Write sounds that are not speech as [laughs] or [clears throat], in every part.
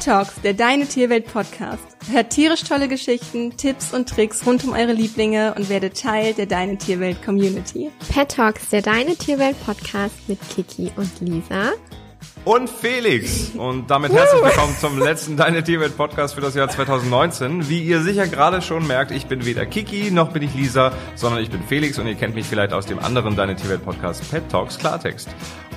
Pet Talks, der Deine Tierwelt Podcast. Hört tierisch tolle Geschichten, Tipps und Tricks rund um eure Lieblinge und werdet Teil der Deine Tierwelt Community. Pet Talks, der Deine Tierwelt Podcast mit Kiki und Lisa. Und Felix. Und damit herzlich willkommen zum letzten Deine Tierwelt Podcast für das Jahr 2019. Wie ihr sicher gerade schon merkt, ich bin weder Kiki noch bin ich Lisa, sondern ich bin Felix und ihr kennt mich vielleicht aus dem anderen Deine Tierwelt Podcast Pet Talks Klartext.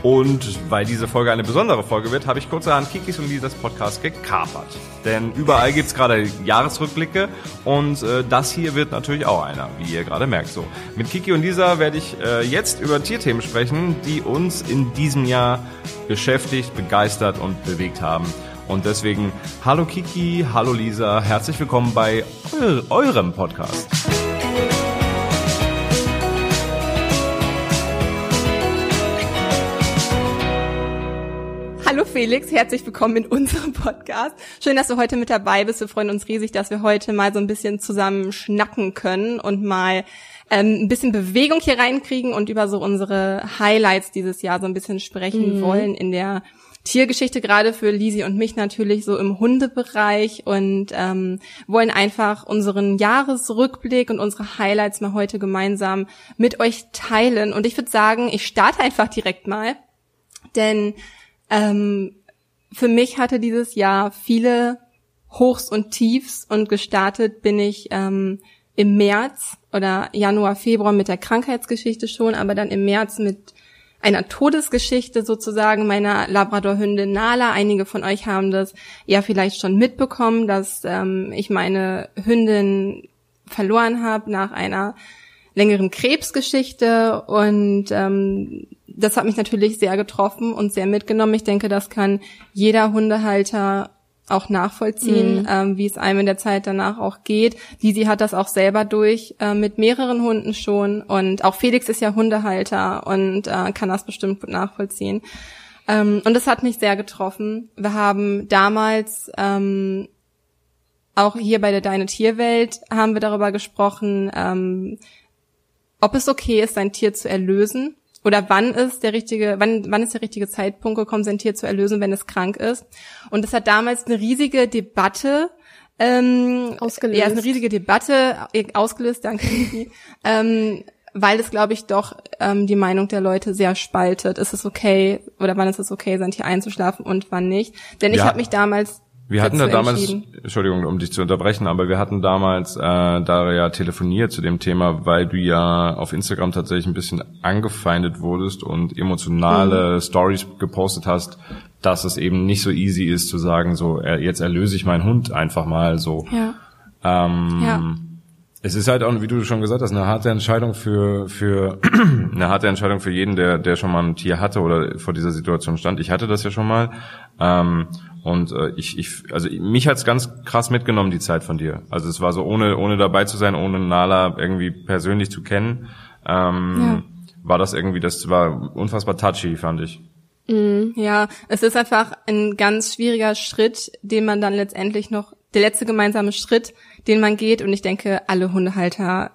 Und weil diese Folge eine besondere Folge wird, habe ich kurzerhand Kikis und Lisas Podcast gekapert. Denn überall gibt's gerade Jahresrückblicke und äh, das hier wird natürlich auch einer, wie ihr gerade merkt. So, Mit Kiki und Lisa werde ich äh, jetzt über Tierthemen sprechen, die uns in diesem Jahr beschäftigt, begeistert und bewegt haben. Und deswegen, hallo Kiki, hallo Lisa, herzlich willkommen bei eurem Podcast. Hallo Felix, herzlich willkommen in unserem Podcast. Schön, dass du heute mit dabei bist. Wir freuen uns riesig, dass wir heute mal so ein bisschen zusammen schnacken können und mal ähm, ein bisschen Bewegung hier reinkriegen und über so unsere Highlights dieses Jahr so ein bisschen sprechen mhm. wollen in der Tiergeschichte, gerade für Lisi und mich natürlich so im Hundebereich und ähm, wollen einfach unseren Jahresrückblick und unsere Highlights mal heute gemeinsam mit euch teilen. Und ich würde sagen, ich starte einfach direkt mal, denn ähm, für mich hatte dieses Jahr viele Hochs und Tiefs und gestartet bin ich ähm, im März oder Januar, Februar mit der Krankheitsgeschichte schon, aber dann im März mit einer Todesgeschichte sozusagen meiner Labradorhündin Nala. Einige von euch haben das ja vielleicht schon mitbekommen, dass ähm, ich meine Hündin verloren habe nach einer längeren Krebsgeschichte und ähm, das hat mich natürlich sehr getroffen und sehr mitgenommen. Ich denke, das kann jeder Hundehalter auch nachvollziehen, mhm. ähm, wie es einem in der Zeit danach auch geht. Lisi hat das auch selber durch äh, mit mehreren Hunden schon und auch Felix ist ja Hundehalter und äh, kann das bestimmt gut nachvollziehen. Ähm, und das hat mich sehr getroffen. Wir haben damals ähm, auch hier bei der Deine Tierwelt haben wir darüber gesprochen, ähm, ob es okay ist, sein Tier zu erlösen oder wann ist der richtige, wann, wann ist der richtige Zeitpunkt gekommen, sein Tier zu erlösen, wenn es krank ist. Und es hat damals eine riesige Debatte ähm, ausgelöst. Ja, eine riesige Debatte äh, ausgelöst, danke. [laughs] ähm, weil es, glaube ich, doch ähm, die Meinung der Leute sehr spaltet. Ist es okay oder wann ist es okay, sein Tier einzuschlafen und wann nicht? Denn ich ja. habe mich damals wir hatten da damals, Entschuldigung, um dich zu unterbrechen, aber wir hatten damals äh, da ja telefoniert zu dem Thema, weil du ja auf Instagram tatsächlich ein bisschen angefeindet wurdest und emotionale mhm. Stories gepostet hast, dass es eben nicht so easy ist zu sagen, so äh, jetzt erlöse ich meinen Hund einfach mal so. Ja. Ähm, ja. Es ist halt auch, wie du schon gesagt hast, eine harte Entscheidung für für [clears throat] eine harte Entscheidung für jeden, der der schon mal ein Tier hatte oder vor dieser Situation stand. Ich hatte das ja schon mal. Ähm, und äh, ich, ich, also mich hat's ganz krass mitgenommen, die Zeit von dir. Also es war so, ohne, ohne dabei zu sein, ohne Nala irgendwie persönlich zu kennen, ähm, ja. war das irgendwie, das war unfassbar touchy, fand ich. Mm, ja, es ist einfach ein ganz schwieriger Schritt, den man dann letztendlich noch, der letzte gemeinsame Schritt, den man geht. Und ich denke, alle Hundehalter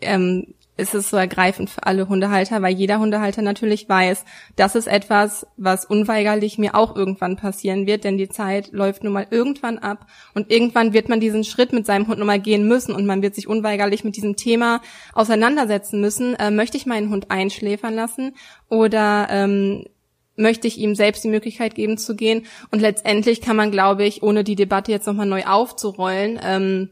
ähm, ist es so ergreifend für alle Hundehalter, weil jeder Hundehalter natürlich weiß, das ist etwas, was unweigerlich mir auch irgendwann passieren wird, denn die Zeit läuft nun mal irgendwann ab und irgendwann wird man diesen Schritt mit seinem Hund nun mal gehen müssen und man wird sich unweigerlich mit diesem Thema auseinandersetzen müssen. Äh, möchte ich meinen Hund einschläfern lassen oder ähm, möchte ich ihm selbst die Möglichkeit geben zu gehen? Und letztendlich kann man, glaube ich, ohne die Debatte jetzt nochmal neu aufzurollen, ähm,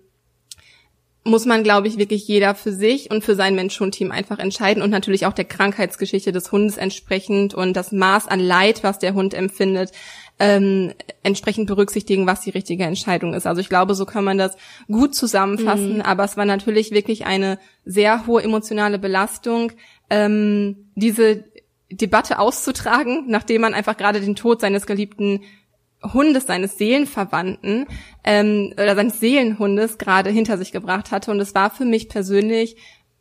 muss man, glaube ich, wirklich jeder für sich und für sein Mensch-Hund-Team einfach entscheiden und natürlich auch der Krankheitsgeschichte des Hundes entsprechend und das Maß an Leid, was der Hund empfindet, ähm, entsprechend berücksichtigen, was die richtige Entscheidung ist. Also ich glaube, so kann man das gut zusammenfassen, mhm. aber es war natürlich wirklich eine sehr hohe emotionale Belastung, ähm, diese Debatte auszutragen, nachdem man einfach gerade den Tod seines geliebten Hundes, seines Seelenverwandten ähm, oder seines Seelenhundes gerade hinter sich gebracht hatte. Und es war für mich persönlich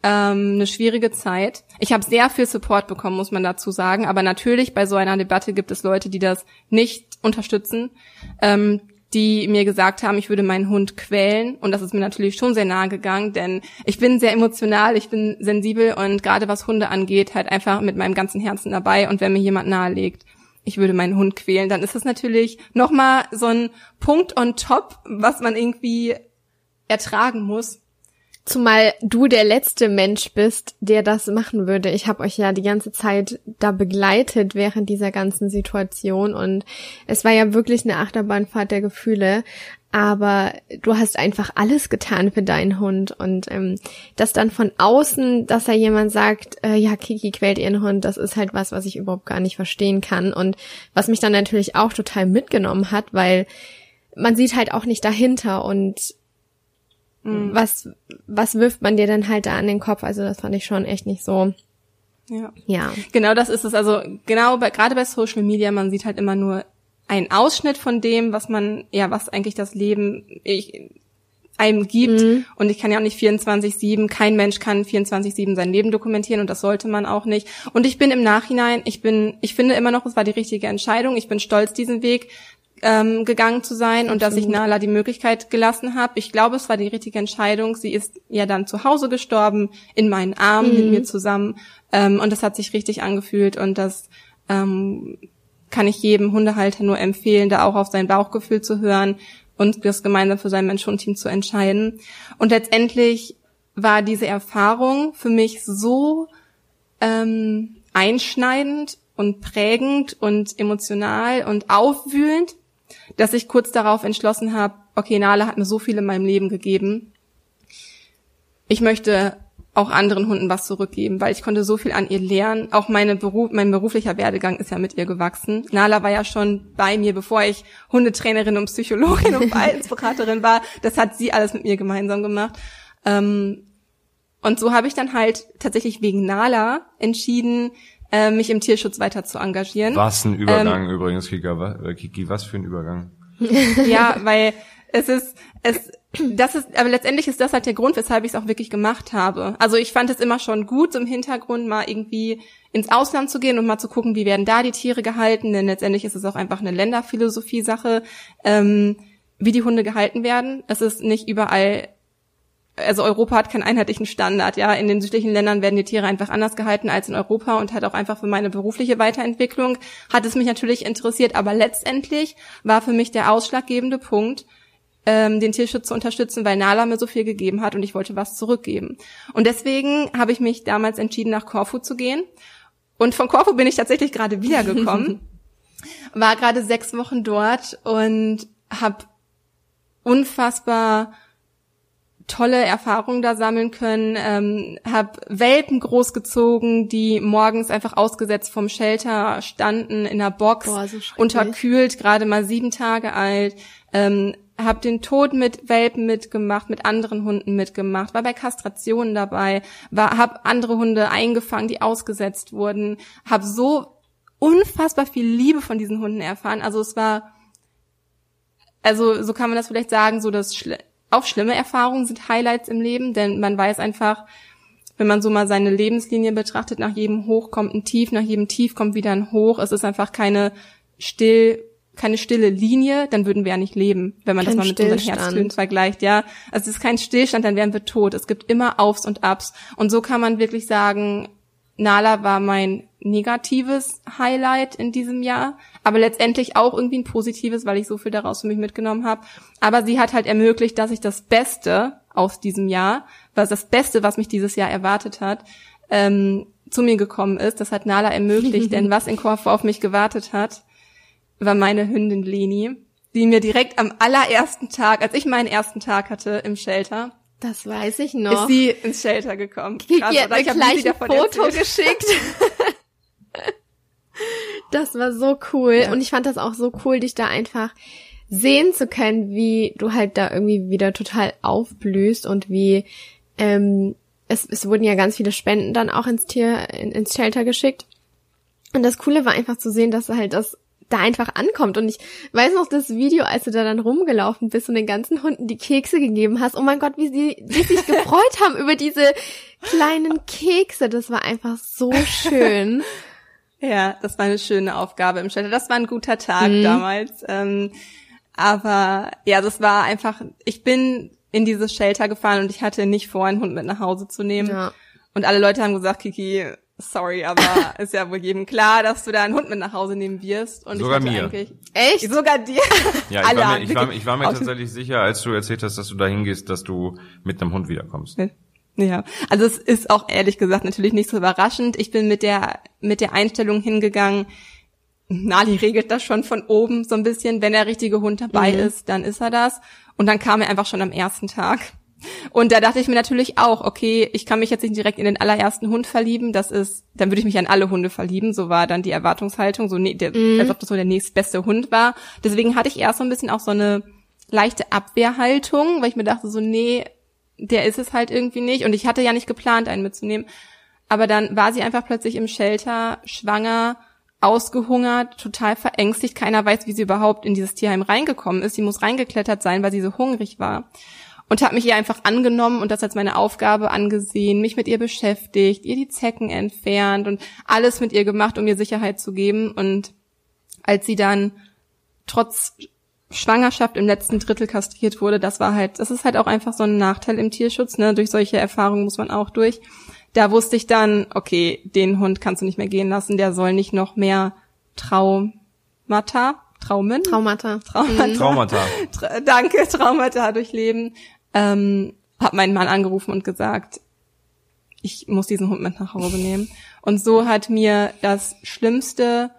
ähm, eine schwierige Zeit. Ich habe sehr viel Support bekommen, muss man dazu sagen. Aber natürlich bei so einer Debatte gibt es Leute, die das nicht unterstützen, ähm, die mir gesagt haben, ich würde meinen Hund quälen. Und das ist mir natürlich schon sehr nahe gegangen, denn ich bin sehr emotional, ich bin sensibel und gerade was Hunde angeht, halt einfach mit meinem ganzen Herzen dabei. Und wenn mir jemand nahelegt, ich würde meinen Hund quälen, dann ist das natürlich nochmal so ein Punkt on top, was man irgendwie ertragen muss. Zumal du der letzte Mensch bist, der das machen würde. Ich habe euch ja die ganze Zeit da begleitet während dieser ganzen Situation und es war ja wirklich eine Achterbahnfahrt der Gefühle. Aber du hast einfach alles getan für deinen Hund und ähm, das dann von außen, dass da jemand sagt, äh, ja, Kiki quält ihren Hund, das ist halt was, was ich überhaupt gar nicht verstehen kann und was mich dann natürlich auch total mitgenommen hat, weil man sieht halt auch nicht dahinter und mhm. was, was wirft man dir dann halt da an den Kopf? Also das fand ich schon echt nicht so. Ja. ja. Genau das ist es. Also genau bei, gerade bei Social Media, man sieht halt immer nur einen Ausschnitt von dem, was man, ja, was eigentlich das Leben ich, einem gibt. Mhm. Und ich kann ja auch nicht 24-7, kein Mensch kann 24-7 sein Leben dokumentieren und das sollte man auch nicht. Und ich bin im Nachhinein, ich bin, ich finde immer noch, es war die richtige Entscheidung. Ich bin stolz, diesen Weg ähm, gegangen zu sein und dass ich Nala die Möglichkeit gelassen habe. Ich glaube, es war die richtige Entscheidung. Sie ist ja dann zu Hause gestorben, in meinen Armen mhm. mit mir zusammen. Ähm, und das hat sich richtig angefühlt und das ähm, kann ich jedem Hundehalter nur empfehlen, da auch auf sein Bauchgefühl zu hören und das gemeinsam für sein Mensch-Hund-Team zu entscheiden. Und letztendlich war diese Erfahrung für mich so ähm, einschneidend und prägend und emotional und aufwühlend, dass ich kurz darauf entschlossen habe, okay, Nala hat mir so viel in meinem Leben gegeben. Ich möchte auch anderen Hunden was zurückgeben, weil ich konnte so viel an ihr lernen. Auch meine Beruf, mein beruflicher Werdegang ist ja mit ihr gewachsen. Nala war ja schon bei mir, bevor ich Hundetrainerin und Psychologin und [laughs] Verhaltensberaterin war. Das hat sie alles mit mir gemeinsam gemacht. Ähm, und so habe ich dann halt tatsächlich wegen Nala entschieden, äh, mich im Tierschutz weiter zu engagieren. Was ein Übergang ähm, übrigens, Kika, äh, Kiki, was für ein Übergang. [laughs] ja, weil es ist, es, das ist, aber letztendlich ist das halt der Grund, weshalb ich es auch wirklich gemacht habe. Also ich fand es immer schon gut, so im Hintergrund mal irgendwie ins Ausland zu gehen und mal zu gucken, wie werden da die Tiere gehalten, denn letztendlich ist es auch einfach eine Länderphilosophie-Sache, ähm, wie die Hunde gehalten werden. Es ist nicht überall also Europa hat keinen einheitlichen Standard, ja. In den südlichen Ländern werden die Tiere einfach anders gehalten als in Europa und hat auch einfach für meine berufliche Weiterentwicklung hat es mich natürlich interessiert, aber letztendlich war für mich der ausschlaggebende Punkt, ähm, den Tierschutz zu unterstützen, weil Nala mir so viel gegeben hat und ich wollte was zurückgeben. Und deswegen habe ich mich damals entschieden, nach Korfu zu gehen. Und von Korfu bin ich tatsächlich gerade wiedergekommen, [laughs] war gerade sechs Wochen dort und habe unfassbar tolle Erfahrungen da sammeln können, ähm, habe Welpen großgezogen, die morgens einfach ausgesetzt vom Shelter standen in der Box, Boah, so unterkühlt, gerade mal sieben Tage alt, ähm, habe den Tod mit Welpen mitgemacht, mit anderen Hunden mitgemacht, war bei Kastrationen dabei, war, habe andere Hunde eingefangen, die ausgesetzt wurden, habe so unfassbar viel Liebe von diesen Hunden erfahren. Also es war, also so kann man das vielleicht sagen, so das Schle auch schlimme Erfahrungen sind Highlights im Leben, denn man weiß einfach, wenn man so mal seine Lebenslinie betrachtet, nach jedem Hoch kommt ein Tief, nach jedem Tief kommt wieder ein Hoch. Es ist einfach keine still, keine stille Linie, dann würden wir ja nicht leben, wenn man kein das mal mit unseren Herztönen vergleicht, ja. Also es ist kein Stillstand, dann wären wir tot. Es gibt immer Aufs und Abs. Und so kann man wirklich sagen, Nala war mein negatives Highlight in diesem Jahr, aber letztendlich auch irgendwie ein positives, weil ich so viel daraus für mich mitgenommen habe. Aber sie hat halt ermöglicht, dass ich das Beste aus diesem Jahr, was das Beste, was mich dieses Jahr erwartet hat, ähm, zu mir gekommen ist. Das hat Nala ermöglicht, [laughs] denn was in Korfu auf mich gewartet hat, war meine Hündin Leni, die mir direkt am allerersten Tag, als ich meinen ersten Tag hatte im Shelter, das weiß ich noch. Ist sie ins Shelter gekommen. Krass, hat mir gleich ein Foto erzählt. [laughs] geschickt. das war so cool. Ja. Und ich fand das auch so cool, dich da einfach sehen zu können, wie du halt da irgendwie wieder total aufblühst und wie ähm, es, es wurden ja ganz viele Spenden dann auch ins Tier, in, ins Shelter geschickt. Und das Coole war einfach zu sehen, dass halt das da einfach ankommt. Und ich weiß noch das Video, als du da dann rumgelaufen bist und den ganzen Hunden die Kekse gegeben hast. Oh mein Gott, wie sie, wie sich [laughs] gefreut haben über diese kleinen Kekse. Das war einfach so schön. [laughs] Ja, das war eine schöne Aufgabe im Shelter. Das war ein guter Tag mhm. damals. Ähm, aber ja, das war einfach, ich bin in dieses Shelter gefahren und ich hatte nicht vor, einen Hund mit nach Hause zu nehmen. Ja. Und alle Leute haben gesagt, Kiki, sorry, aber [laughs] ist ja wohl jedem klar, dass du da einen Hund mit nach Hause nehmen wirst. Und sogar ich mir. Eigentlich, Echt? Sogar dir. [laughs] Ja, ich Alle war mir, ich war, ich war mir tatsächlich sicher, als du erzählt hast, dass du da hingehst, dass du mit einem Hund wiederkommst. Ja, also es ist auch ehrlich gesagt natürlich nicht so überraschend. Ich bin mit der mit der Einstellung hingegangen. Nali regelt das schon von oben so ein bisschen. Wenn der richtige Hund dabei Mhm. ist, dann ist er das. Und dann kam er einfach schon am ersten Tag. Und da dachte ich mir natürlich auch, okay, ich kann mich jetzt nicht direkt in den allerersten Hund verlieben. Das ist, dann würde ich mich an alle Hunde verlieben. So war dann die Erwartungshaltung, so ne, der, als ob das so der nächstbeste Hund war. Deswegen hatte ich erst so ein bisschen auch so eine leichte Abwehrhaltung, weil ich mir dachte so, nee, der ist es halt irgendwie nicht. Und ich hatte ja nicht geplant, einen mitzunehmen. Aber dann war sie einfach plötzlich im Shelter, schwanger, ausgehungert, total verängstigt. Keiner weiß, wie sie überhaupt in dieses Tierheim reingekommen ist. Sie muss reingeklettert sein, weil sie so hungrig war. Und habe mich ihr einfach angenommen und das als meine Aufgabe angesehen, mich mit ihr beschäftigt, ihr die Zecken entfernt und alles mit ihr gemacht, um ihr Sicherheit zu geben. Und als sie dann trotz Schwangerschaft im letzten Drittel kastriert wurde, das war halt, das ist halt auch einfach so ein Nachteil im Tierschutz, ne? Durch solche Erfahrungen muss man auch durch. Da wusste ich dann, okay, den Hund kannst du nicht mehr gehen lassen, der soll nicht noch mehr Traumata, Traumen, Traumata. Traumata, Traumata. [laughs] Tra danke, Traumata durchleben. Ähm, hab meinen Mann angerufen und gesagt, ich muss diesen Hund mit nach Hause nehmen. Und so hat mir das schlimmste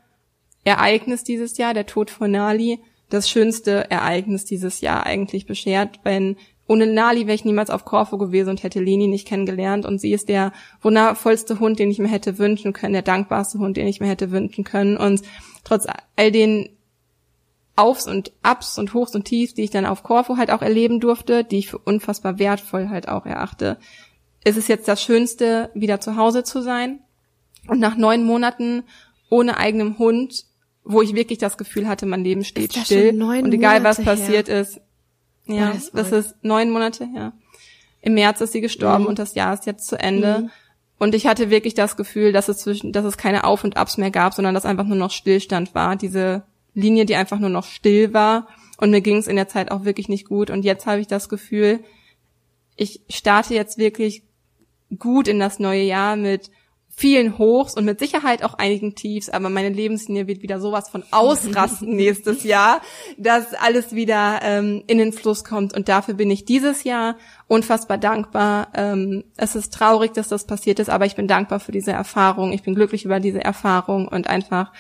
Ereignis dieses Jahr, der Tod von Nali, das schönste Ereignis dieses Jahr eigentlich beschert, wenn ohne Nali wäre ich niemals auf Korfu gewesen und hätte Leni nicht kennengelernt. Und sie ist der wundervollste Hund, den ich mir hätte wünschen können, der dankbarste Hund, den ich mir hätte wünschen können. Und trotz all den Aufs und Ups und Hochs und Tiefs, die ich dann auf Korfu halt auch erleben durfte, die ich für unfassbar wertvoll halt auch erachte, ist es jetzt das Schönste, wieder zu Hause zu sein und nach neun Monaten ohne eigenem Hund, wo ich wirklich das Gefühl hatte, mein Leben steht Ist das still und egal was Monate her? passiert ist, ja, das ist das ist neun Monate her. Im März ist sie gestorben Mhm. und das Jahr ist jetzt zu Ende. Und ich hatte wirklich das Gefühl, dass es zwischen, dass es keine Auf und Abs mehr gab, sondern dass einfach nur noch Stillstand war. Diese Linie, die einfach nur noch still war. Und mir ging es in der Zeit auch wirklich nicht gut. Und jetzt habe ich das Gefühl, ich starte jetzt wirklich gut in das neue Jahr mit vielen Hochs und mit Sicherheit auch einigen Tiefs, aber meine Lebenslinie wird wieder sowas von ausrasten [laughs] nächstes Jahr, dass alles wieder ähm, in den Fluss kommt und dafür bin ich dieses Jahr unfassbar dankbar. Ähm, es ist traurig, dass das passiert ist, aber ich bin dankbar für diese Erfahrung. Ich bin glücklich über diese Erfahrung und einfach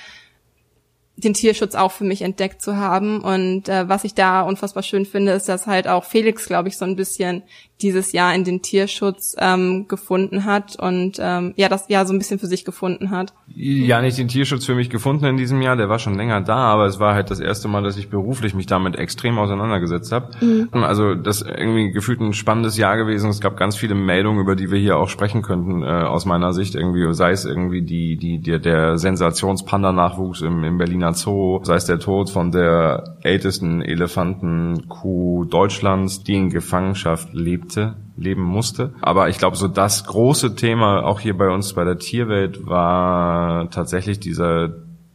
den Tierschutz auch für mich entdeckt zu haben. Und äh, was ich da unfassbar schön finde, ist, dass halt auch Felix, glaube ich, so ein bisschen dieses Jahr in den Tierschutz ähm, gefunden hat und ähm, ja, das Jahr so ein bisschen für sich gefunden hat. Ja, nicht den Tierschutz für mich gefunden in diesem Jahr, der war schon länger da, aber es war halt das erste Mal, dass ich beruflich mich damit extrem auseinandergesetzt habe. Also das irgendwie gefühlt ein spannendes Jahr gewesen. Es gab ganz viele Meldungen, über die wir hier auch sprechen könnten, äh, aus meiner Sicht irgendwie, sei es irgendwie die, die, der, der Sensationspanda-Nachwuchs im, im Berliner Zoo, sei es der Tod von der ältesten Elefantenkuh Deutschlands, die in Gefangenschaft lebte leben musste. Aber ich glaube, so das große Thema auch hier bei uns bei der Tierwelt war tatsächlich dieser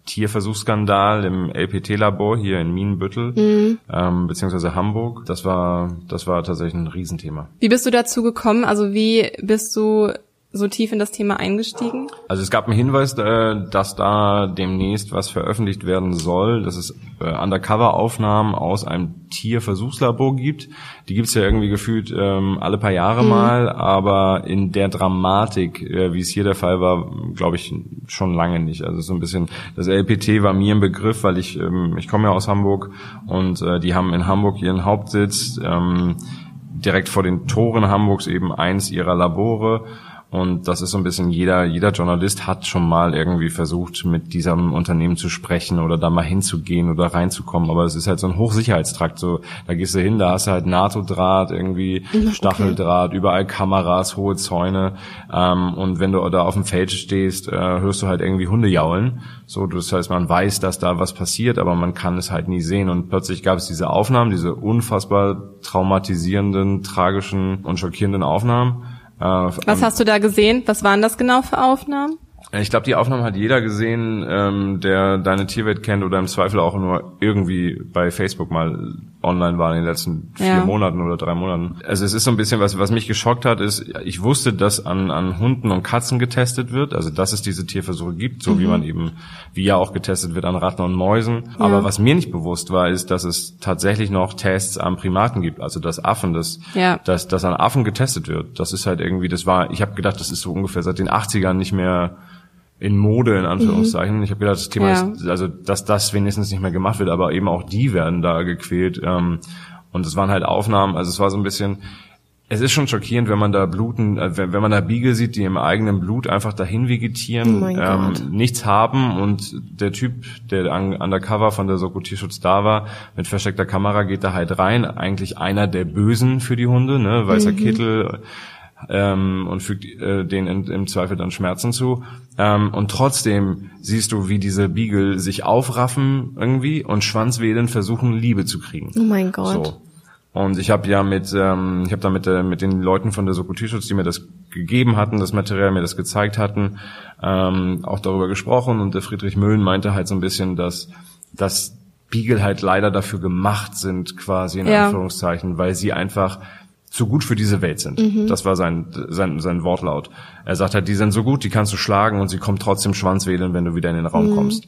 Tierversuchsskandal im LPT-Labor hier in Mienbüttel ähm, beziehungsweise Hamburg. Das war das war tatsächlich ein Riesenthema. Wie bist du dazu gekommen? Also wie bist du so tief in das Thema eingestiegen? Also es gab einen Hinweis, äh, dass da demnächst was veröffentlicht werden soll, dass es äh, Undercover-Aufnahmen aus einem Tierversuchslabor gibt. Die gibt's ja irgendwie gefühlt ähm, alle paar Jahre mal, aber in der Dramatik, äh, wie es hier der Fall war, glaube ich schon lange nicht. Also so ein bisschen, das LPT war mir ein Begriff, weil ich, ähm, ich komme ja aus Hamburg und die haben in Hamburg ihren Hauptsitz, ähm, direkt vor den Toren Hamburgs eben eins ihrer Labore. Und das ist so ein bisschen jeder, jeder Journalist hat schon mal irgendwie versucht, mit diesem Unternehmen zu sprechen oder da mal hinzugehen oder reinzukommen. Aber es ist halt so ein Hochsicherheitstrakt. So, da gehst du hin, da hast du halt NATO-Draht, irgendwie Stacheldraht, überall Kameras, hohe Zäune. Ähm, und wenn du da auf dem Feld stehst, äh, hörst du halt irgendwie Hunde jaulen. So, das heißt, man weiß, dass da was passiert, aber man kann es halt nie sehen. Und plötzlich gab es diese Aufnahmen, diese unfassbar traumatisierenden, tragischen und schockierenden Aufnahmen. Äh, Was hast du da gesehen? Was waren das genau für Aufnahmen? Ich glaube, die Aufnahme hat jeder gesehen, ähm, der deine Tierwelt kennt oder im Zweifel auch nur irgendwie bei Facebook mal online war in den letzten vier ja. Monaten oder drei Monaten. Also es ist so ein bisschen was, was mich geschockt hat, ist, ich wusste, dass an, an Hunden und Katzen getestet wird, also dass es diese Tierversuche gibt, so mhm. wie man eben, wie ja auch getestet wird an Ratten und Mäusen. Ja. Aber was mir nicht bewusst war, ist, dass es tatsächlich noch Tests an Primaten gibt, also dass Affen, dass, ja. dass, dass an Affen getestet wird. Das ist halt irgendwie, das war, ich habe gedacht, das ist so ungefähr seit den 80ern nicht mehr in Mode in Anführungszeichen. Mhm. Ich habe gedacht, das Thema ja. ist, also dass das wenigstens nicht mehr gemacht wird, aber eben auch die werden da gequält. Ähm, und es waren halt Aufnahmen, also es war so ein bisschen, es ist schon schockierend, wenn man da Bluten, äh, wenn, wenn man da Biegel sieht, die im eigenen Blut einfach dahin vegetieren, oh ähm, nichts haben und der Typ, der an, undercover von der Soko Tierschutz da war, mit versteckter Kamera geht da halt rein, eigentlich einer der Bösen für die Hunde, ne, weißer mhm. Kittel, ähm, und fügt äh, denen im Zweifel dann Schmerzen zu. Ähm, und trotzdem siehst du, wie diese Beagle sich aufraffen irgendwie und Schwanzwedeln versuchen, Liebe zu kriegen. Oh mein Gott. So. Und ich habe ja mit, ähm, ich habe da mit, äh, mit den Leuten von der Soko Tierschutz, die mir das gegeben hatten, das Material mir das gezeigt hatten, ähm, auch darüber gesprochen. Und der Friedrich Müllen meinte halt so ein bisschen, dass, dass Beagle halt leider dafür gemacht sind, quasi in ja. Anführungszeichen, weil sie einfach zu gut für diese Welt sind. Mhm. Das war sein, sein, sein Wortlaut. Er sagt halt, die sind so gut, die kannst du schlagen und sie kommen trotzdem Schwanzwedeln, wenn du wieder in den Raum mhm. kommst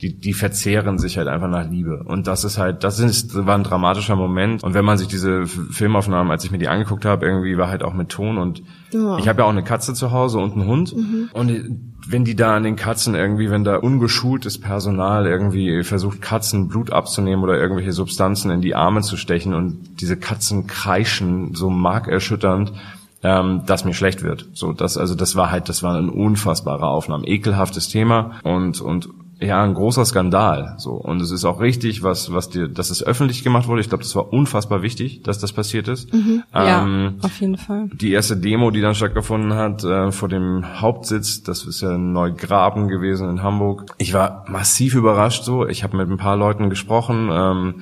die, die verzehren sich halt einfach nach Liebe. Und das ist halt, das ist, war ein dramatischer Moment. Und wenn man sich diese Filmaufnahmen, als ich mir die angeguckt habe, irgendwie war halt auch mit Ton und ja. ich habe ja auch eine Katze zu Hause und einen Hund. Mhm. Und wenn die da an den Katzen irgendwie, wenn da ungeschultes Personal irgendwie versucht, Katzen Blut abzunehmen oder irgendwelche Substanzen in die Arme zu stechen und diese Katzen kreischen so markerschütternd, ähm, dass mir schlecht wird. So, das, also das war halt, das war eine unfassbare Aufnahme. Ekelhaftes Thema und, und ja ein großer Skandal. So. Und es ist auch richtig was was dir dass es öffentlich gemacht wurde. Ich glaube das war unfassbar wichtig dass das passiert ist. Mhm, ähm, ja auf jeden Fall. die erste Demo die dann stattgefunden hat äh, vor dem Hauptsitz das ist ja Neugraben gewesen in Hamburg. Ich war massiv überrascht so. Ich habe mit ein paar Leuten gesprochen ähm,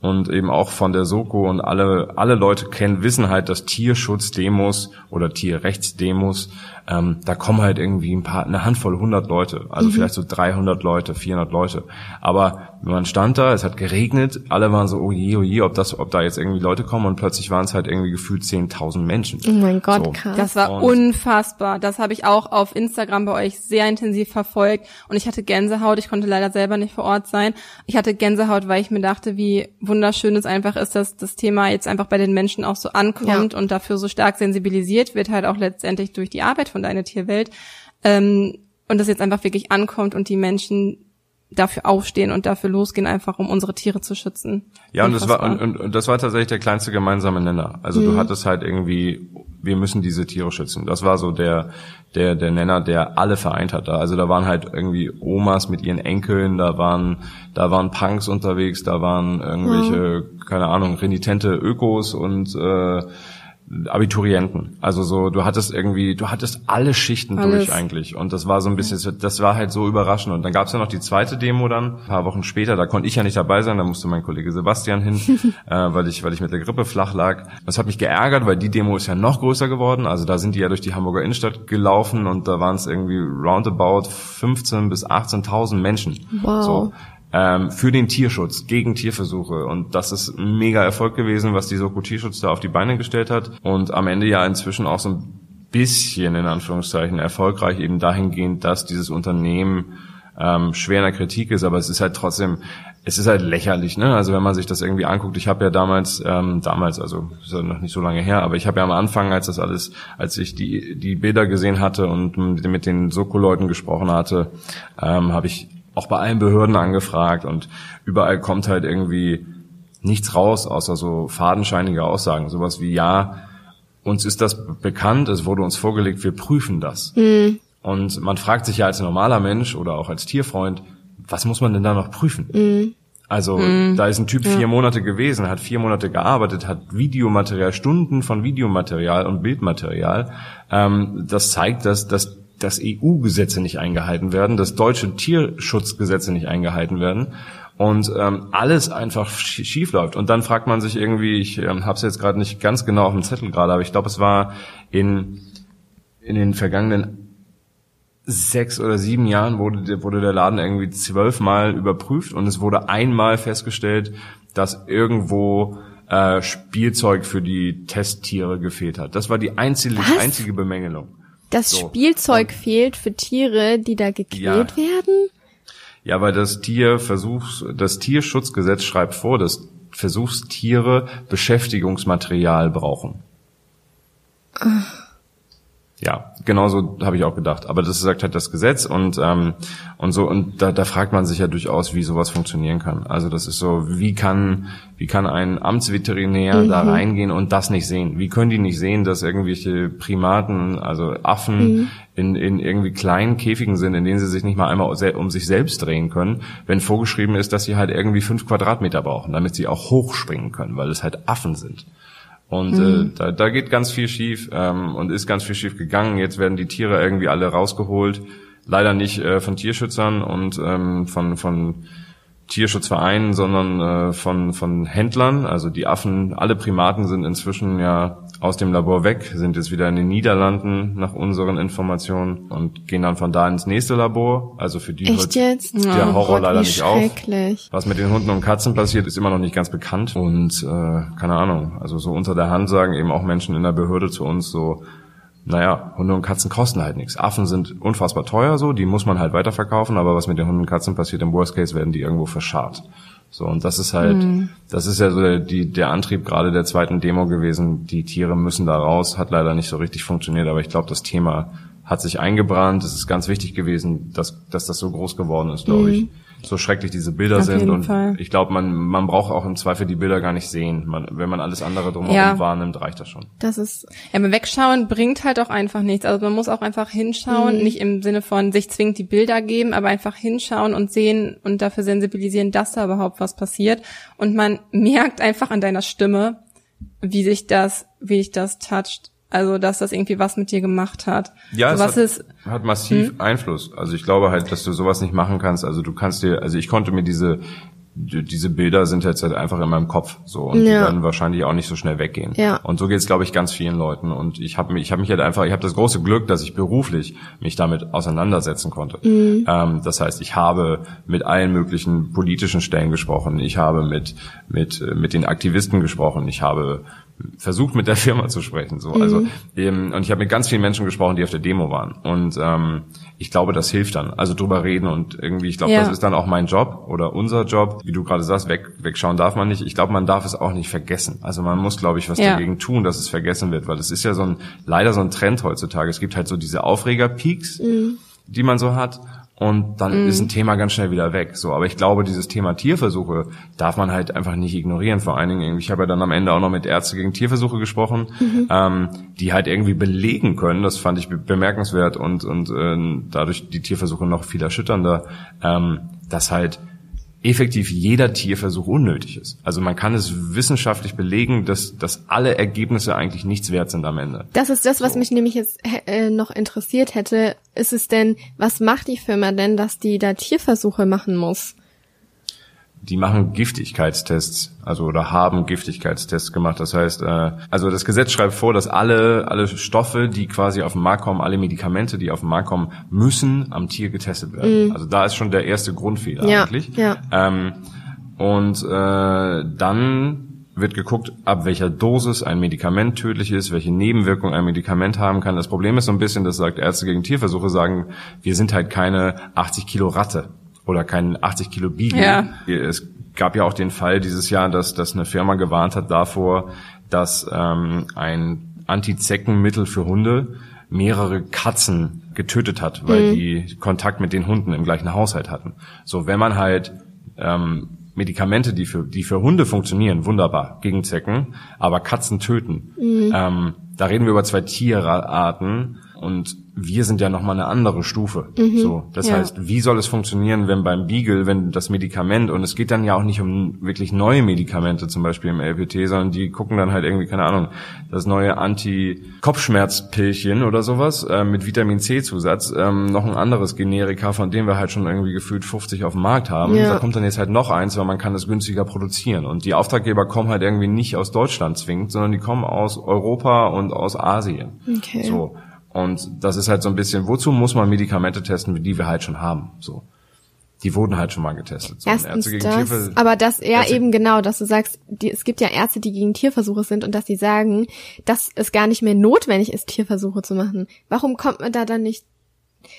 und eben auch von der Soko und alle alle Leute kennen wissen halt dass Tierschutzdemos oder Tierrechtsdemos ähm, da kommen halt irgendwie ein paar, eine Handvoll, 100 Leute, also mhm. vielleicht so 300 Leute, 400 Leute. Aber man stand da, es hat geregnet, alle waren so, oh je, oh je, ob das, ob da jetzt irgendwie Leute kommen und plötzlich waren es halt irgendwie gefühlt 10.000 Menschen. Oh mein Gott, so. krass. Das war und unfassbar. Das habe ich auch auf Instagram bei euch sehr intensiv verfolgt und ich hatte Gänsehaut. Ich konnte leider selber nicht vor Ort sein. Ich hatte Gänsehaut, weil ich mir dachte, wie wunderschön es einfach ist, dass das Thema jetzt einfach bei den Menschen auch so ankommt ja. und dafür so stark sensibilisiert wird, halt auch letztendlich durch die Arbeit von deiner Tierwelt. Ähm, und das jetzt einfach wirklich ankommt und die Menschen dafür aufstehen und dafür losgehen, einfach um unsere Tiere zu schützen. Ja, und das war und, und, und das war tatsächlich der kleinste gemeinsame Nenner. Also mhm. du hattest halt irgendwie, wir müssen diese Tiere schützen. Das war so der der der Nenner, der alle vereint hat. Also da waren halt irgendwie Omas mit ihren Enkeln, da waren da waren Punks unterwegs, da waren irgendwelche mhm. keine Ahnung renitente Ökos und äh, Abiturienten. Also so, du hattest irgendwie, du hattest alle Schichten Alles. durch eigentlich. Und das war so ein bisschen, das war halt so überraschend. Und dann gab es ja noch die zweite Demo dann, ein paar Wochen später, da konnte ich ja nicht dabei sein, da musste mein Kollege Sebastian hin, [laughs] äh, weil ich, weil ich mit der Grippe flach lag. Das hat mich geärgert, weil die Demo ist ja noch größer geworden. Also da sind die ja durch die Hamburger Innenstadt gelaufen und da waren es irgendwie roundabout 15 bis 18.000 Menschen. Wow. So ähm, für den Tierschutz, gegen Tierversuche. Und das ist ein mega Erfolg gewesen, was die Soko Tierschutz da auf die Beine gestellt hat. Und am Ende ja inzwischen auch so ein bisschen, in Anführungszeichen, erfolgreich eben dahingehend, dass dieses Unternehmen ähm, schwer in der Kritik ist, aber es ist halt trotzdem, es ist halt lächerlich, ne? Also wenn man sich das irgendwie anguckt, ich habe ja damals, ähm, damals, also ist ja noch nicht so lange her, aber ich habe ja am Anfang, als das alles, als ich die die Bilder gesehen hatte und mit den Soko-Leuten gesprochen hatte, ähm, habe ich auch bei allen Behörden angefragt und überall kommt halt irgendwie nichts raus, außer so fadenscheinige Aussagen. Sowas wie, ja, uns ist das bekannt, es wurde uns vorgelegt, wir prüfen das. Mhm. Und man fragt sich ja als normaler Mensch oder auch als Tierfreund, was muss man denn da noch prüfen? Mhm. Also mhm. da ist ein Typ ja. vier Monate gewesen, hat vier Monate gearbeitet, hat Videomaterial, Stunden von Videomaterial und Bildmaterial. Ähm, das zeigt, dass, dass dass EU-Gesetze nicht eingehalten werden, dass deutsche Tierschutzgesetze nicht eingehalten werden und ähm, alles einfach schief läuft. Und dann fragt man sich irgendwie, ich ähm, habe es jetzt gerade nicht ganz genau auf dem Zettel gerade, aber ich glaube, es war in in den vergangenen sechs oder sieben Jahren wurde, wurde der Laden irgendwie zwölfmal überprüft und es wurde einmal festgestellt, dass irgendwo äh, Spielzeug für die Testtiere gefehlt hat. Das war die einzige, einzige Bemängelung. Das so. Spielzeug und, fehlt für Tiere, die da gequält ja, werden? Ja, weil das Tierversuchs, das Tierschutzgesetz schreibt vor, dass Versuchstiere Beschäftigungsmaterial brauchen. Ach ja, genauso habe ich auch gedacht. Aber das sagt halt das Gesetz und ähm, und so und da, da fragt man sich ja durchaus, wie sowas funktionieren kann. Also das ist so, wie kann wie kann ein Amtsveterinär mhm. da reingehen und das nicht sehen? Wie können die nicht sehen, dass irgendwelche Primaten, also Affen mhm. in, in irgendwie kleinen Käfigen sind, in denen sie sich nicht mal einmal um sich selbst drehen können, wenn vorgeschrieben ist, dass sie halt irgendwie fünf Quadratmeter brauchen, damit sie auch hochspringen können, weil es halt Affen sind. Und äh, mhm. äh, da, da geht ganz viel schief ähm, und ist ganz viel schief gegangen. Jetzt werden die Tiere irgendwie alle rausgeholt. Leider nicht äh, von Tierschützern und ähm, von, von Tierschutzvereinen, sondern äh, von, von Händlern. Also die Affen, alle Primaten sind inzwischen ja aus dem Labor weg, sind jetzt wieder in den Niederlanden nach unseren Informationen und gehen dann von da ins nächste Labor. Also für die Echt jetzt? der oh, Horror Gott, leider nicht auf. Was mit den Hunden und Katzen passiert, ist immer noch nicht ganz bekannt. Und äh, keine Ahnung, also so unter der Hand sagen eben auch Menschen in der Behörde zu uns so, naja, Hunde und Katzen kosten halt nichts. Affen sind unfassbar teuer so, die muss man halt weiterverkaufen, aber was mit den Hunden und Katzen passiert, im Worst Case werden die irgendwo verscharrt. So, und das ist halt, mhm. das ist ja so der, die, der Antrieb gerade der zweiten Demo gewesen. Die Tiere müssen da raus, hat leider nicht so richtig funktioniert, aber ich glaube, das Thema hat sich eingebrannt. Es ist ganz wichtig gewesen, dass, dass das so groß geworden ist, glaube mhm. ich so schrecklich diese Bilder Auf sind. Und Fall. ich glaube, man, man braucht auch im Zweifel die Bilder gar nicht sehen. Man, wenn man alles andere drumherum ja. wahrnimmt, reicht das schon. Das ist, ja, aber wegschauen bringt halt auch einfach nichts. Also man muss auch einfach hinschauen, mhm. nicht im Sinne von sich zwingend die Bilder geben, aber einfach hinschauen und sehen und dafür sensibilisieren, dass da überhaupt was passiert. Und man [laughs] merkt einfach an deiner Stimme, wie sich das, wie sich das toucht. Also, dass das irgendwie was mit dir gemacht hat. Ja, so, es hat, ist, hat massiv hm? Einfluss. Also ich glaube halt, dass du sowas nicht machen kannst. Also du kannst dir, also ich konnte mir diese diese Bilder sind jetzt halt einfach in meinem Kopf so und ja. die werden wahrscheinlich auch nicht so schnell weggehen. Ja. Und so geht es, glaube ich, ganz vielen Leuten. Und ich habe mich, ich habe mich halt einfach, ich habe das große Glück, dass ich beruflich mich damit auseinandersetzen konnte. Mhm. Ähm, das heißt, ich habe mit allen möglichen politischen Stellen gesprochen. Ich habe mit mit mit den Aktivisten gesprochen. Ich habe versucht mit der Firma zu sprechen. So, also mhm. und ich habe mit ganz vielen Menschen gesprochen, die auf der Demo waren. Und ähm, ich glaube, das hilft dann. Also drüber reden und irgendwie, ich glaube, ja. das ist dann auch mein Job oder unser Job. Wie du gerade sagst, weg, wegschauen darf man nicht. Ich glaube, man darf es auch nicht vergessen. Also man muss, glaube ich, was ja. dagegen tun, dass es vergessen wird, weil es ist ja so ein leider so ein Trend heutzutage. Es gibt halt so diese Aufreger-Peaks, mhm. die man so hat und dann mm. ist ein Thema ganz schnell wieder weg. So, aber ich glaube, dieses Thema Tierversuche darf man halt einfach nicht ignorieren. Vor allen Dingen, ich habe ja dann am Ende auch noch mit Ärzte gegen Tierversuche gesprochen, mhm. ähm, die halt irgendwie belegen können. Das fand ich bemerkenswert und und äh, dadurch die Tierversuche noch viel erschütternder, ähm, dass halt effektiv jeder Tierversuch unnötig ist. Also man kann es wissenschaftlich belegen, dass, dass alle Ergebnisse eigentlich nichts wert sind am Ende. Das ist das, was so. mich nämlich jetzt äh, noch interessiert hätte. Ist es denn, was macht die Firma denn, dass die da Tierversuche machen muss? Die machen Giftigkeitstests, also oder haben Giftigkeitstests gemacht. Das heißt, äh, also das Gesetz schreibt vor, dass alle alle Stoffe, die quasi auf den Markt kommen, alle Medikamente, die auf den Markt kommen, müssen am Tier getestet werden. Mhm. Also da ist schon der erste Grundfehler ja, eigentlich. Ja. Ähm, und äh, dann wird geguckt, ab welcher Dosis ein Medikament tödlich ist, welche Nebenwirkungen ein Medikament haben kann. Das Problem ist so ein bisschen, das sagt Ärzte gegen Tierversuche, sagen, wir sind halt keine 80 Kilo Ratte oder kein 80 Kilo Beagle. Ja. Es gab ja auch den Fall dieses Jahr, dass, dass eine Firma gewarnt hat davor, dass ähm, ein Antizeckenmittel für Hunde mehrere Katzen getötet hat, weil mhm. die Kontakt mit den Hunden im gleichen Haushalt hatten. So, wenn man halt ähm, Medikamente, die für, die für Hunde funktionieren, wunderbar, gegen Zecken, aber Katzen töten. Mhm. Ähm, da reden wir über zwei Tierarten und wir sind ja nochmal eine andere Stufe. Mhm, so, das ja. heißt, wie soll es funktionieren, wenn beim Beagle, wenn das Medikament und es geht dann ja auch nicht um wirklich neue Medikamente, zum Beispiel im LPT, sondern die gucken dann halt irgendwie keine Ahnung das neue Anti-Kopfschmerzpillchen oder sowas äh, mit Vitamin C Zusatz, ähm, noch ein anderes Generika, von dem wir halt schon irgendwie gefühlt 50 auf dem Markt haben. Ja. Da kommt dann jetzt halt noch eins, weil man kann das günstiger produzieren und die Auftraggeber kommen halt irgendwie nicht aus Deutschland zwingend, sondern die kommen aus Europa und aus Asien. Okay. So und das ist halt so ein bisschen, wozu muss man Medikamente testen, die wir halt schon haben, so die wurden halt schon mal getestet. So, Erstens das, aber das, ja Ärzte eben genau, dass du sagst, die, es gibt ja Ärzte, die gegen Tierversuche sind und dass sie sagen, dass es gar nicht mehr notwendig ist, Tierversuche zu machen. Warum kommt man da dann nicht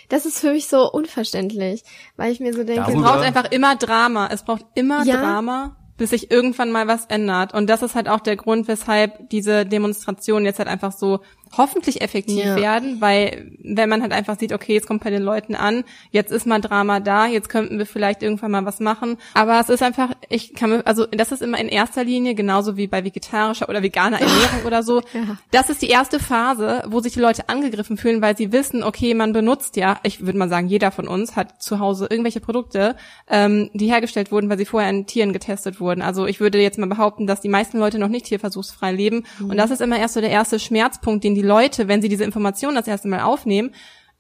das ist für mich so unverständlich, weil ich mir so denke, es braucht einfach immer Drama. Es braucht immer ja? Drama, bis sich irgendwann mal was ändert. Und das ist halt auch der Grund, weshalb diese Demonstrationen jetzt halt einfach so hoffentlich effektiv ja. werden, weil wenn man halt einfach sieht, okay, es kommt bei den Leuten an, jetzt ist mal Drama da, jetzt könnten wir vielleicht irgendwann mal was machen. Aber es ist einfach, ich kann mir, also das ist immer in erster Linie, genauso wie bei vegetarischer oder veganer [laughs] Ernährung oder so. Ja. Das ist die erste Phase, wo sich die Leute angegriffen fühlen, weil sie wissen, okay, man benutzt ja, ich würde mal sagen, jeder von uns hat zu Hause irgendwelche Produkte, ähm, die hergestellt wurden, weil sie vorher an Tieren getestet wurden. Also ich würde jetzt mal behaupten, dass die meisten Leute noch nicht tierversuchsfrei leben. Mhm. Und das ist immer erst so der erste Schmerzpunkt, den die die Leute, wenn sie diese Information das erste Mal aufnehmen,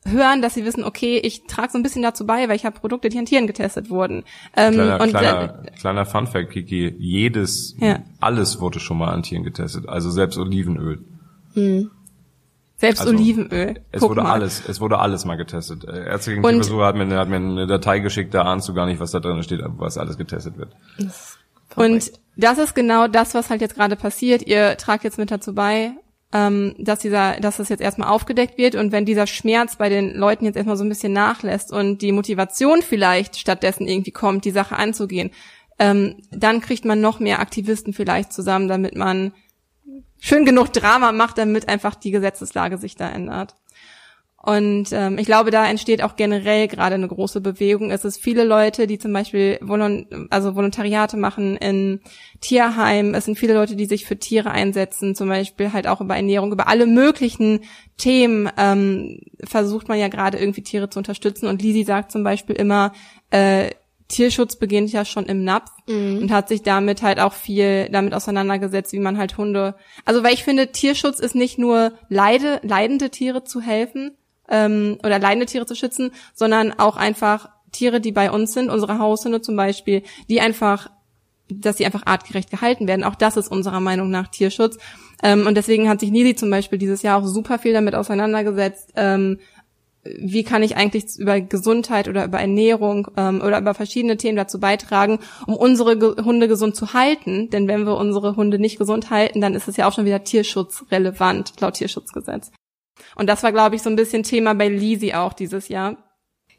hören, dass sie wissen, okay, ich trage so ein bisschen dazu bei, weil ich habe Produkte, die an Tieren getestet wurden. Ähm, kleiner, und, kleiner, äh, kleiner Funfact, Kiki, jedes, ja. alles wurde schon mal an Tieren getestet, also selbst Olivenöl. Hm. Selbst also, Olivenöl. Es Guck wurde mal. alles, es wurde alles mal getestet. Äh, Ärzte gegen Tierversuche hat mir, hat mir eine Datei geschickt, da ahnst du gar nicht, was da drin steht, was alles getestet wird. Und das ist genau das, was halt jetzt gerade passiert. Ihr tragt jetzt mit dazu bei, ähm, dass dieser, dass das jetzt erstmal aufgedeckt wird und wenn dieser Schmerz bei den Leuten jetzt erstmal so ein bisschen nachlässt und die Motivation vielleicht stattdessen irgendwie kommt, die Sache anzugehen, ähm, dann kriegt man noch mehr Aktivisten vielleicht zusammen, damit man schön genug Drama macht, damit einfach die Gesetzeslage sich da ändert. Und ähm, ich glaube, da entsteht auch generell gerade eine große Bewegung. Es ist viele Leute, die zum Beispiel Volon also Volontariate machen in Tierheimen. Es sind viele Leute, die sich für Tiere einsetzen, zum Beispiel halt auch über Ernährung, über alle möglichen Themen ähm, versucht man ja gerade irgendwie Tiere zu unterstützen. Und Lisi sagt zum Beispiel immer, äh, Tierschutz beginnt ja schon im Napf mhm. und hat sich damit halt auch viel damit auseinandergesetzt, wie man halt Hunde. Also weil ich finde, Tierschutz ist nicht nur leide, leidende Tiere zu helfen, ähm, oder leidende Tiere zu schützen, sondern auch einfach Tiere, die bei uns sind, unsere Haushunde zum Beispiel, die einfach, dass sie einfach artgerecht gehalten werden. Auch das ist unserer Meinung nach Tierschutz. Ähm, und deswegen hat sich Nisi zum Beispiel dieses Jahr auch super viel damit auseinandergesetzt, ähm, wie kann ich eigentlich über Gesundheit oder über Ernährung ähm, oder über verschiedene Themen dazu beitragen, um unsere Ge Hunde gesund zu halten. Denn wenn wir unsere Hunde nicht gesund halten, dann ist es ja auch schon wieder tierschutzrelevant, laut Tierschutzgesetz. Und das war, glaube ich, so ein bisschen Thema bei Lisi auch dieses Jahr.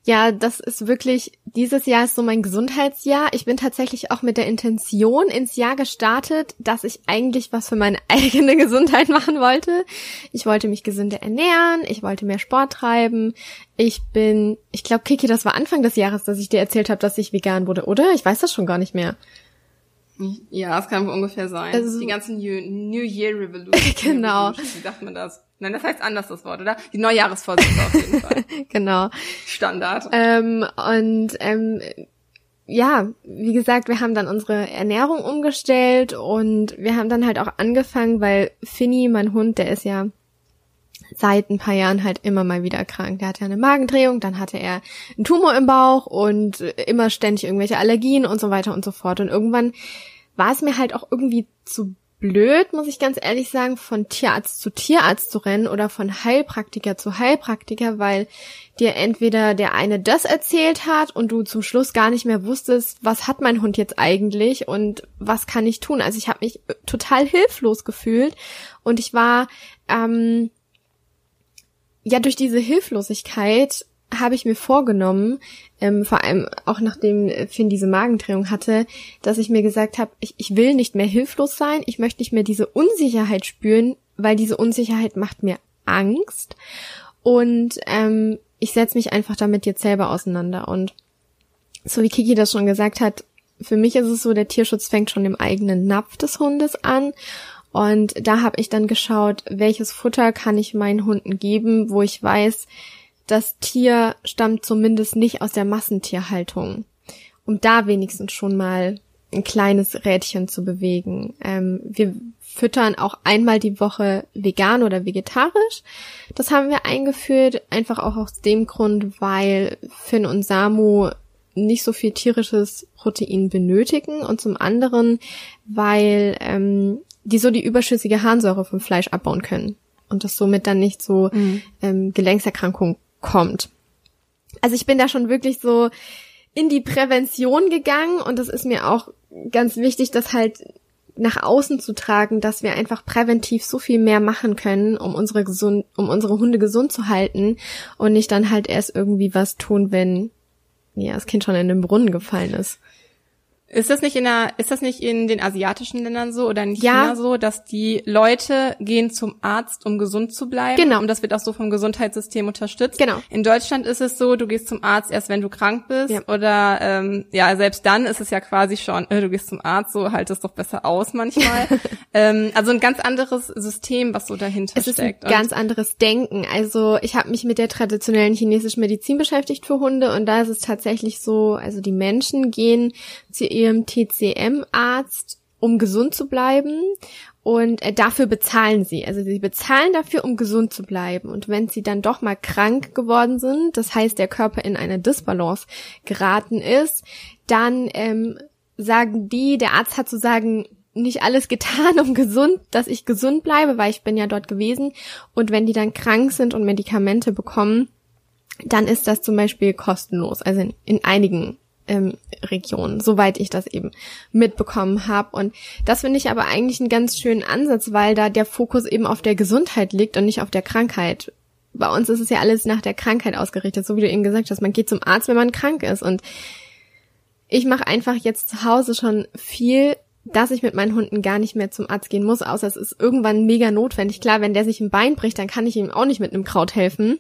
Ja, das ist wirklich, dieses Jahr ist so mein Gesundheitsjahr. Ich bin tatsächlich auch mit der Intention ins Jahr gestartet, dass ich eigentlich was für meine [laughs] eigene Gesundheit machen wollte. Ich wollte mich gesünder ernähren, ich wollte mehr Sport treiben. Ich bin, ich glaube, Kiki, das war Anfang des Jahres, dass ich dir erzählt habe, dass ich vegan wurde, oder? Ich weiß das schon gar nicht mehr. Ja, es kann ungefähr sein. Also, die ganzen New, New Year Revolution. [laughs] genau. Revolution, wie sagt man das? Nein, das heißt anders das Wort, oder? Die Neujahresvorsätze auf jeden Fall. [laughs] genau. Standard. Ähm, und ähm, ja, wie gesagt, wir haben dann unsere Ernährung umgestellt und wir haben dann halt auch angefangen, weil Finny, mein Hund, der ist ja seit ein paar Jahren halt immer mal wieder krank. Der hatte eine Magendrehung, dann hatte er einen Tumor im Bauch und immer ständig irgendwelche Allergien und so weiter und so fort. Und irgendwann war es mir halt auch irgendwie zu blöd, muss ich ganz ehrlich sagen, von Tierarzt zu Tierarzt zu rennen oder von Heilpraktiker zu Heilpraktiker, weil dir entweder der eine das erzählt hat und du zum Schluss gar nicht mehr wusstest, was hat mein Hund jetzt eigentlich und was kann ich tun. Also ich habe mich total hilflos gefühlt und ich war ähm, ja durch diese Hilflosigkeit habe ich mir vorgenommen, ähm, vor allem auch nachdem Finn diese Magendrehung hatte, dass ich mir gesagt habe, ich, ich will nicht mehr hilflos sein, ich möchte nicht mehr diese Unsicherheit spüren, weil diese Unsicherheit macht mir Angst und ähm, ich setze mich einfach damit jetzt selber auseinander. Und so wie Kiki das schon gesagt hat, für mich ist es so, der Tierschutz fängt schon im eigenen Napf des Hundes an. Und da habe ich dann geschaut, welches Futter kann ich meinen Hunden geben, wo ich weiß, das Tier stammt zumindest nicht aus der Massentierhaltung, um da wenigstens schon mal ein kleines Rädchen zu bewegen. Ähm, wir füttern auch einmal die Woche vegan oder vegetarisch. Das haben wir eingeführt, einfach auch aus dem Grund, weil Finn und Samu nicht so viel tierisches Protein benötigen und zum anderen, weil ähm, die so die überschüssige Harnsäure vom Fleisch abbauen können. und es somit dann nicht so mhm. ähm, Gelenkserkrankung kommt. Also ich bin da schon wirklich so in die Prävention gegangen und es ist mir auch ganz wichtig, das halt nach außen zu tragen, dass wir einfach präventiv so viel mehr machen können, um unsere gesund, um unsere Hunde gesund zu halten und nicht dann halt erst irgendwie was tun, wenn ja das Kind schon in den Brunnen gefallen ist. Ist das nicht in der, ist das nicht in den asiatischen Ländern so oder in China ja. so, dass die Leute gehen zum Arzt, um gesund zu bleiben? Genau. Und das wird auch so vom Gesundheitssystem unterstützt. Genau. In Deutschland ist es so, du gehst zum Arzt erst, wenn du krank bist. Ja. Oder ähm, ja, selbst dann ist es ja quasi schon, äh, du gehst zum Arzt, so halt es doch besser aus manchmal. [laughs] ähm, also ein ganz anderes System, was so dahinter es steckt. Es ist ein ganz anderes Denken. Also ich habe mich mit der traditionellen chinesischen Medizin beschäftigt für Hunde und da ist es tatsächlich so, also die Menschen gehen zu ihrem TCM-Arzt, um gesund zu bleiben. Und äh, dafür bezahlen sie. Also sie bezahlen dafür, um gesund zu bleiben. Und wenn sie dann doch mal krank geworden sind, das heißt, der Körper in eine Disbalance geraten ist, dann ähm, sagen die, der Arzt hat zu sagen, nicht alles getan, [laughs] um gesund, dass ich gesund bleibe, weil ich bin ja dort gewesen. Und wenn die dann krank sind und Medikamente bekommen, dann ist das zum Beispiel kostenlos. Also in, in einigen ähm, Region, soweit ich das eben mitbekommen habe. Und das finde ich aber eigentlich einen ganz schönen Ansatz, weil da der Fokus eben auf der Gesundheit liegt und nicht auf der Krankheit. Bei uns ist es ja alles nach der Krankheit ausgerichtet, so wie du eben gesagt hast. Man geht zum Arzt, wenn man krank ist. Und ich mache einfach jetzt zu Hause schon viel dass ich mit meinen Hunden gar nicht mehr zum Arzt gehen muss, außer es ist irgendwann mega notwendig. Klar, wenn der sich ein Bein bricht, dann kann ich ihm auch nicht mit einem Kraut helfen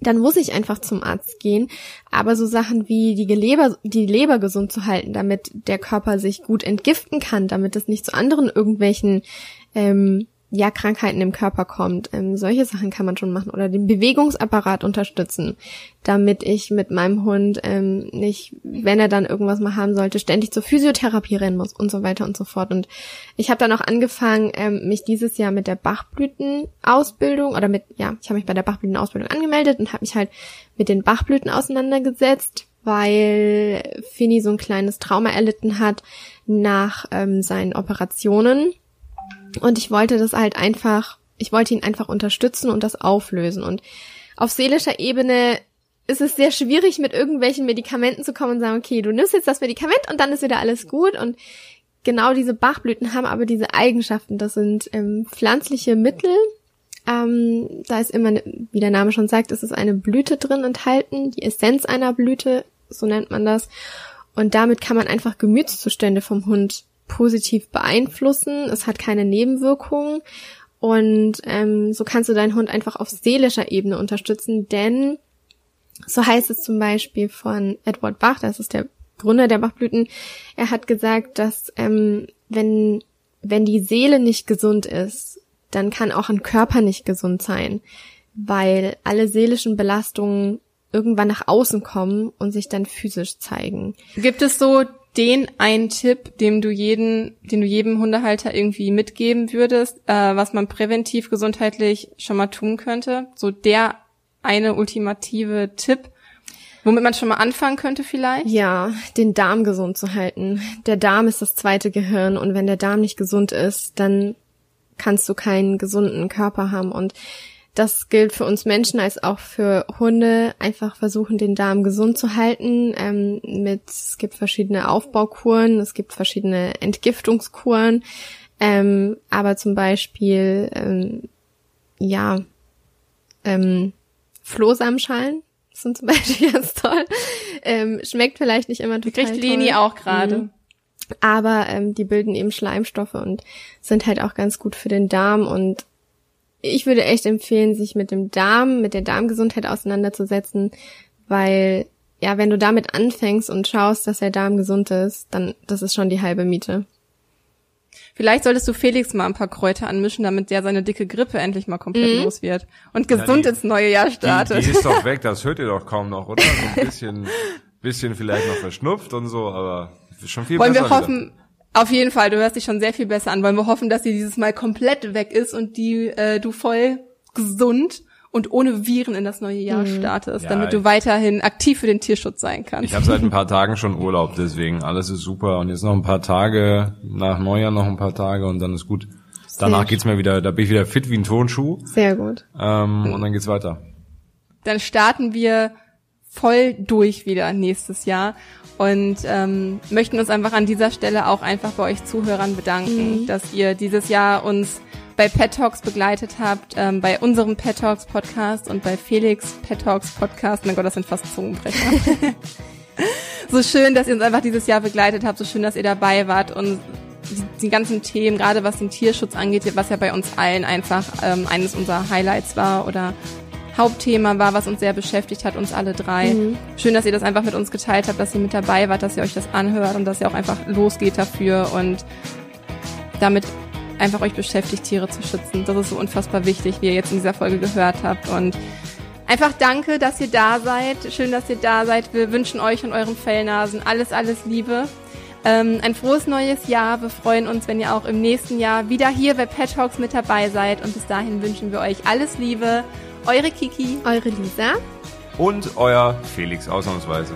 dann muss ich einfach zum Arzt gehen. Aber so Sachen wie die Leber, die Leber gesund zu halten, damit der Körper sich gut entgiften kann, damit es nicht zu anderen irgendwelchen ähm, ja, Krankheiten im Körper kommt. Ähm, solche Sachen kann man schon machen. Oder den Bewegungsapparat unterstützen, damit ich mit meinem Hund ähm, nicht, wenn er dann irgendwas mal haben sollte, ständig zur Physiotherapie rennen muss und so weiter und so fort. Und ich habe dann auch angefangen, ähm, mich dieses Jahr mit der Bachblütenausbildung oder mit, ja, ich habe mich bei der Bachblütenausbildung angemeldet und habe mich halt mit den Bachblüten auseinandergesetzt, weil Fini so ein kleines Trauma erlitten hat nach ähm, seinen Operationen und ich wollte das halt einfach, ich wollte ihn einfach unterstützen und das auflösen. Und auf seelischer Ebene ist es sehr schwierig, mit irgendwelchen Medikamenten zu kommen und sagen, okay, du nimmst jetzt das Medikament und dann ist wieder alles gut. Und genau diese Bachblüten haben aber diese Eigenschaften. Das sind ähm, pflanzliche Mittel. Ähm, da ist immer, wie der Name schon sagt, ist es eine Blüte drin enthalten, die Essenz einer Blüte, so nennt man das. Und damit kann man einfach Gemütszustände vom Hund positiv beeinflussen. Es hat keine Nebenwirkungen. Und ähm, so kannst du deinen Hund einfach auf seelischer Ebene unterstützen, denn so heißt es zum Beispiel von Edward Bach, das ist der Gründer der Bachblüten, er hat gesagt, dass ähm, wenn, wenn die Seele nicht gesund ist, dann kann auch ein Körper nicht gesund sein, weil alle seelischen Belastungen irgendwann nach außen kommen und sich dann physisch zeigen. Gibt es so den einen Tipp, dem du jeden, den du jedem Hundehalter irgendwie mitgeben würdest, äh, was man präventiv gesundheitlich schon mal tun könnte? So der eine ultimative Tipp, womit man schon mal anfangen könnte vielleicht? Ja, den Darm gesund zu halten. Der Darm ist das zweite Gehirn und wenn der Darm nicht gesund ist, dann kannst du keinen gesunden Körper haben und das gilt für uns Menschen als auch für Hunde. Einfach versuchen, den Darm gesund zu halten. Ähm, mit es gibt verschiedene Aufbaukuren, es gibt verschiedene Entgiftungskuren. Ähm, aber zum Beispiel ähm, ja ähm, Flohsamenschalen sind zum [laughs] Beispiel ganz toll. Ähm, schmeckt vielleicht nicht immer total Kriegt Leni auch gerade. Mhm. Aber ähm, die bilden eben Schleimstoffe und sind halt auch ganz gut für den Darm und ich würde echt empfehlen, sich mit dem Darm, mit der Darmgesundheit auseinanderzusetzen, weil ja, wenn du damit anfängst und schaust, dass der Darm gesund ist, dann das ist schon die halbe Miete. Vielleicht solltest du Felix mal ein paar Kräuter anmischen, damit der seine dicke Grippe endlich mal komplett mhm. los wird und gesund ja, die, ins neue Jahr startet. Die, die ist doch weg, [laughs] das hört ihr doch kaum noch, oder? So ein bisschen, bisschen vielleicht noch verschnupft und so, aber schon viel Wollen besser. Wollen wir hoffen, wieder. Auf jeden Fall, du hörst dich schon sehr viel besser an. Wollen wir hoffen, dass sie dieses Mal komplett weg ist und die äh, du voll gesund und ohne Viren in das neue Jahr mhm. startest, ja, damit du weiterhin aktiv für den Tierschutz sein kannst. Ich habe seit ein paar Tagen schon Urlaub, deswegen alles ist super und jetzt noch ein paar Tage nach Neujahr noch ein paar Tage und dann ist gut. Danach geht's mir wieder, da bin ich wieder fit wie ein Turnschuh. Sehr gut. Ähm, und dann geht's weiter. Dann starten wir voll durch wieder nächstes Jahr und ähm, möchten uns einfach an dieser Stelle auch einfach bei euch Zuhörern bedanken, mhm. dass ihr dieses Jahr uns bei Pet Talks begleitet habt, ähm, bei unserem Pet Talks Podcast und bei Felix Pet Talks Podcast. Mein Gott, das sind fast Zungenbrecher. [laughs] so schön, dass ihr uns einfach dieses Jahr begleitet habt, so schön, dass ihr dabei wart und die, die ganzen Themen, gerade was den Tierschutz angeht, was ja bei uns allen einfach ähm, eines unserer Highlights war oder Hauptthema war, was uns sehr beschäftigt hat, uns alle drei. Mhm. Schön, dass ihr das einfach mit uns geteilt habt, dass ihr mit dabei wart, dass ihr euch das anhört und dass ihr auch einfach losgeht dafür und damit einfach euch beschäftigt, Tiere zu schützen. Das ist so unfassbar wichtig, wie ihr jetzt in dieser Folge gehört habt und Einfach danke, dass ihr da seid. Schön, dass ihr da seid. Wir wünschen euch und euren Fellnasen alles, alles Liebe. Ähm, ein frohes neues Jahr. Wir freuen uns, wenn ihr auch im nächsten Jahr wieder hier bei Pet Talks mit dabei seid. Und bis dahin wünschen wir euch alles Liebe. Eure Kiki, eure Lisa und euer Felix ausnahmsweise.